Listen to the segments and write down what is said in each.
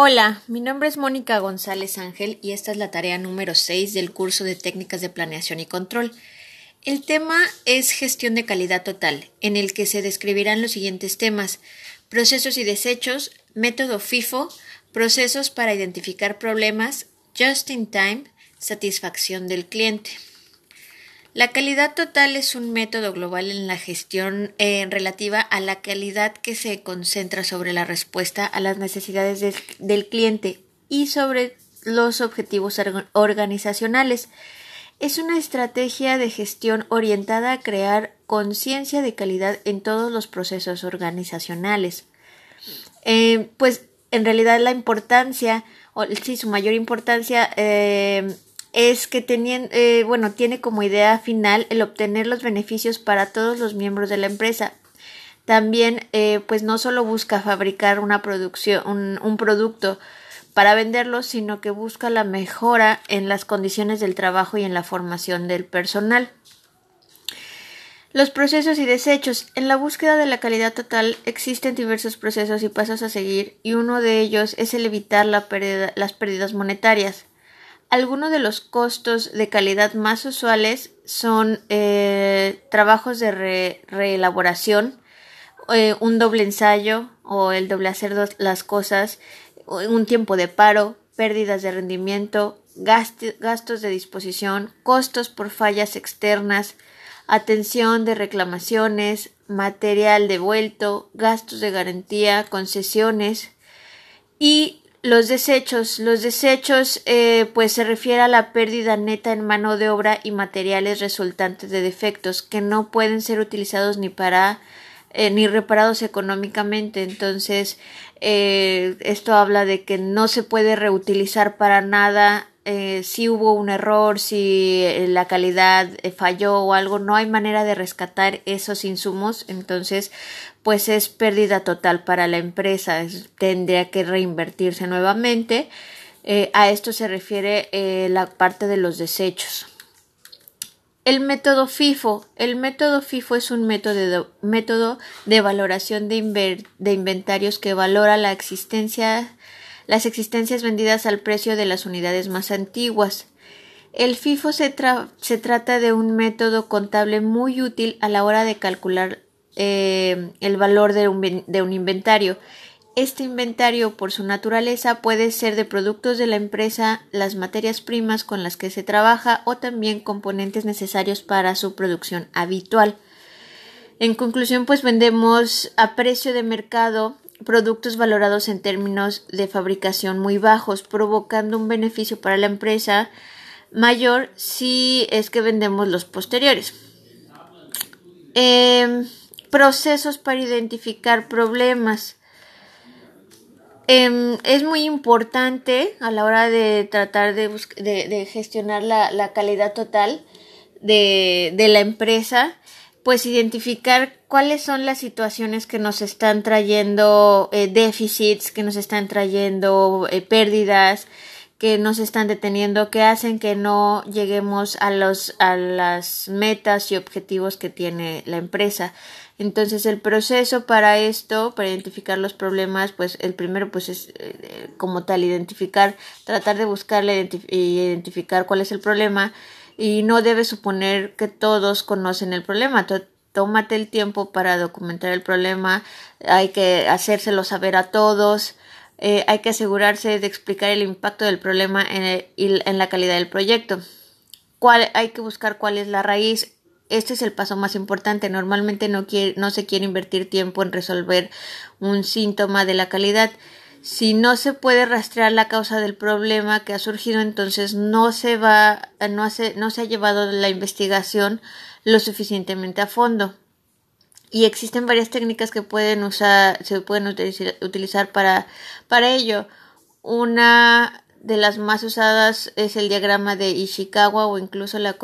Hola, mi nombre es Mónica González Ángel y esta es la tarea número 6 del curso de técnicas de planeación y control. El tema es gestión de calidad total, en el que se describirán los siguientes temas procesos y desechos, método FIFO, procesos para identificar problemas, just in time, satisfacción del cliente. La calidad total es un método global en la gestión eh, relativa a la calidad que se concentra sobre la respuesta a las necesidades del cliente y sobre los objetivos organizacionales. Es una estrategia de gestión orientada a crear conciencia de calidad en todos los procesos organizacionales. Eh, pues en realidad la importancia, o sí, su mayor importancia eh, es que eh, bueno, tiene como idea final el obtener los beneficios para todos los miembros de la empresa. También, eh, pues no solo busca fabricar una producción, un, producto para venderlo, sino que busca la mejora en las condiciones del trabajo y en la formación del personal. Los procesos y desechos. En la búsqueda de la calidad total existen diversos procesos y pasos a seguir, y uno de ellos es el evitar la las pérdidas monetarias. Algunos de los costos de calidad más usuales son eh, trabajos de reelaboración, eh, un doble ensayo o el doble hacer las cosas, un tiempo de paro, pérdidas de rendimiento, gastos de disposición, costos por fallas externas, atención de reclamaciones, material devuelto, gastos de garantía, concesiones y los desechos. Los desechos eh, pues se refiere a la pérdida neta en mano de obra y materiales resultantes de defectos que no pueden ser utilizados ni para eh, ni reparados económicamente. Entonces, eh, esto habla de que no se puede reutilizar para nada eh, si hubo un error, si eh, la calidad eh, falló o algo, no hay manera de rescatar esos insumos, entonces pues es pérdida total para la empresa, tendría que reinvertirse nuevamente. a esto se refiere la parte de los desechos. El método FIFO. El método FIFO es un método de, método de valoración de, de inventarios que valora la existencia las existencias vendidas al precio de las unidades más antiguas. El FIFO se, trata de un método contable muy útil a la hora de calcular eh, el valor de un, de un inventario. Este inventario, por su naturaleza, puede ser de productos de la empresa, las materias primas con las que se trabaja o también componentes necesarios para su producción habitual. En conclusión, pues vendemos a precio de mercado productos valorados en términos de fabricación muy bajos, provocando un beneficio para la empresa mayor si es que vendemos los posteriores. Em, procesos para identificar problemas. Em, es muy importante a la hora de tratar de, de, gestionar la, la, calidad total de, de la empresa pues identificar cuáles son las situaciones que nos están trayendo eh, déficits, que nos están trayendo eh, pérdidas, que nos están deteniendo, que hacen que no lleguemos a los a las metas y objetivos que tiene la empresa. Entonces el proceso para esto, para identificar los problemas, pues el primero pues es eh, como tal identificar, tratar de buscarle identificar cuál es el problema y no debes suponer que todos conocen el problema. Tómate el tiempo para documentar el problema, hay que hacérselo saber a todos, eh, hay que asegurarse de explicar el impacto del problema en, en la calidad del proyecto. ¿Cuál, hay que buscar cuál es la raíz. Este es el paso más importante. Normalmente no, quiere, no se quiere invertir tiempo en resolver un síntoma de la calidad, si no se puede rastrear la causa del problema que ha surgido, entonces no se va, no se, no se ha llevado la investigación lo suficientemente a fondo. Y existen varias técnicas que pueden usar, se pueden utilizar para, para ello. Una de las más usadas es el diagrama de Ishikawa o incluso la,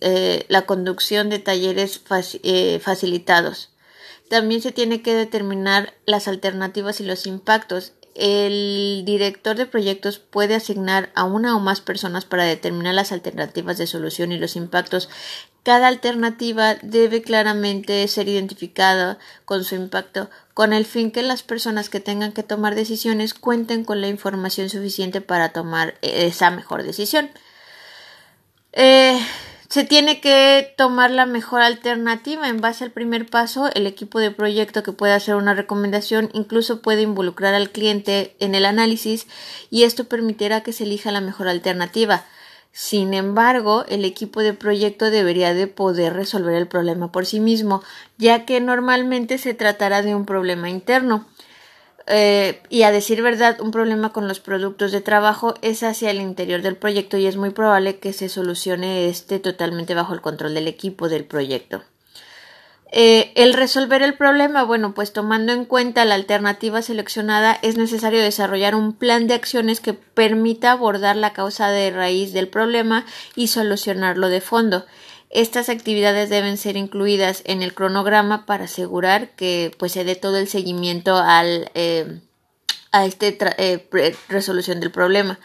eh, la conducción de talleres eh, facilitados. También se tiene que determinar las alternativas y los impactos el director de proyectos puede asignar a una o más personas para determinar las alternativas de solución y los impactos cada alternativa debe claramente ser identificada con su impacto, con el fin que las personas que tengan que tomar decisiones cuenten con la información suficiente para tomar esa mejor decisión. Eh, se tiene que tomar la mejor alternativa en base al primer paso. El equipo de proyecto que puede hacer una recomendación incluso puede involucrar al cliente en el análisis y esto permitirá que se elija la mejor alternativa. Sin embargo, el equipo de proyecto debería de poder resolver el problema por sí mismo, ya que normalmente se tratará de un problema interno. Eh, y a decir verdad, un problema con los productos de trabajo es hacia el interior del proyecto y es muy probable que se solucione este totalmente bajo el control del equipo del proyecto. Eh, el resolver el problema, bueno, pues tomando en cuenta la alternativa seleccionada, es necesario desarrollar un plan de acciones que permita abordar la causa de raíz del problema y solucionarlo de fondo. Estas actividades deben ser incluidas en el cronograma para asegurar que pues, se dé todo el seguimiento al, eh, a esta eh, resolución del problema.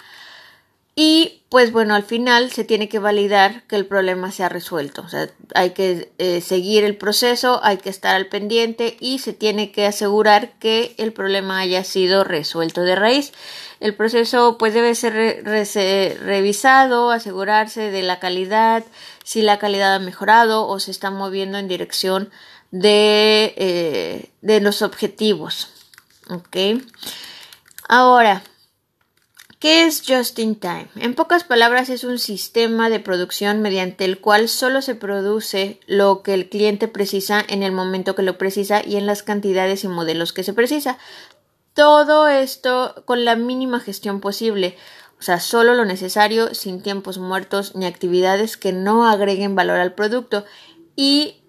Y pues bueno, al final se tiene que validar que el problema se ha resuelto. O sea, hay que eh, seguir el proceso, hay que estar al pendiente y se tiene que asegurar que el problema haya sido resuelto de raíz. El proceso pues debe ser revisado, asegurarse de la calidad, si la calidad ha mejorado o se está moviendo en dirección de, eh, de los objetivos. ¿Ok? Ahora, ¿Qué es Just in Time? En pocas palabras, es un sistema de producción mediante el cual solo se produce lo que el cliente precisa en el momento que lo precisa y en las cantidades y modelos que se precisa. Todo esto con la mínima gestión posible, o sea, solo lo necesario, sin tiempos muertos ni actividades que no agreguen valor al producto y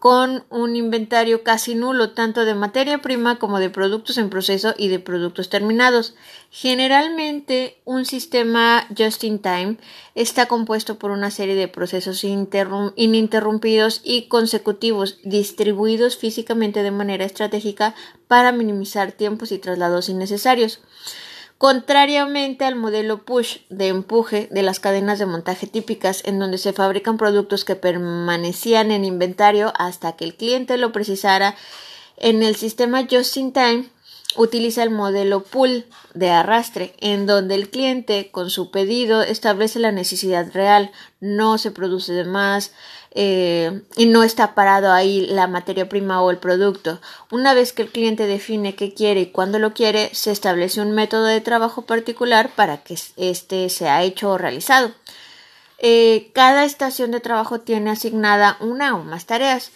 con un inventario casi nulo tanto de materia prima como de productos en proceso y de productos terminados. Generalmente un sistema just in time está compuesto por una serie de procesos ininterrumpidos y consecutivos distribuidos físicamente de manera estratégica para minimizar tiempos y traslados innecesarios contrariamente al modelo push de empuje de las cadenas de montaje típicas en donde se fabrican productos que permanecían en inventario hasta que el cliente lo precisara, en el sistema Just in Time utiliza el modelo pull de arrastre, en donde el cliente con su pedido establece la necesidad real, no se produce de más, eh, y no está parado ahí la materia prima o el producto. Una vez que el cliente define qué quiere y cuándo lo quiere, se establece un método de trabajo particular para que éste sea hecho o realizado. Eh, cada estación de trabajo tiene asignada una o más tareas.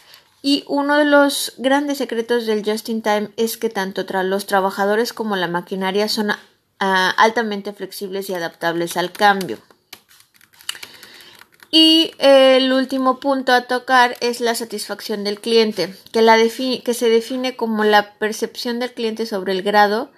Y uno de los grandes secretos del Just in Time es que tanto los trabajadores como la maquinaria son ah, altamente flexibles y adaptables al cambio. Y el último punto a tocar es la satisfacción del cliente, que se define como la percepción del cliente sobre el grado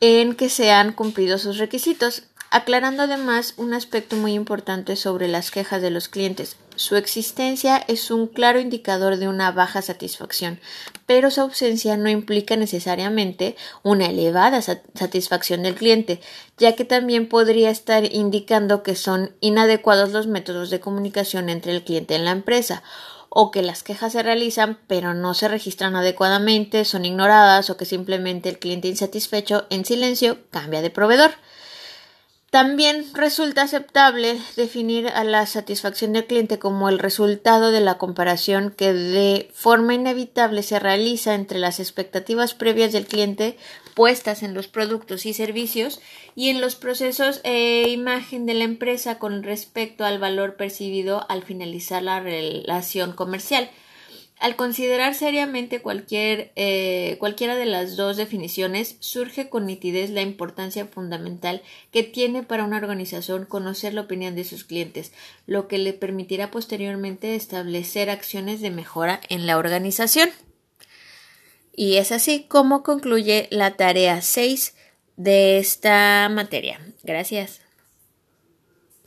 en que se han cumplido sus requisitos aclarando además un aspecto muy importante sobre las quejas de los clientes. Su existencia es un claro indicador de una baja satisfacción, pero su ausencia no implica necesariamente una elevada satisfacción del cliente, ya que también podría estar indicando que son inadecuados los métodos de comunicación entre el cliente y la empresa, o que las quejas se realizan pero no se registran adecuadamente, son ignoradas o que simplemente el cliente insatisfecho en silencio cambia de proveedor. También resulta aceptable definir a la satisfacción del cliente como el resultado de la comparación que de forma inevitable se realiza entre las expectativas previas del cliente puestas en los productos y servicios y en los procesos e imagen de la empresa con respecto al valor percibido al finalizar la relación comercial. Al considerar seriamente cualquier, eh, cualquiera de las dos definiciones, surge con nitidez la importancia fundamental que tiene para una organización conocer la opinión de sus clientes, lo que le permitirá posteriormente establecer acciones de mejora en la organización. Y es así como concluye la tarea 6 de esta materia. Gracias.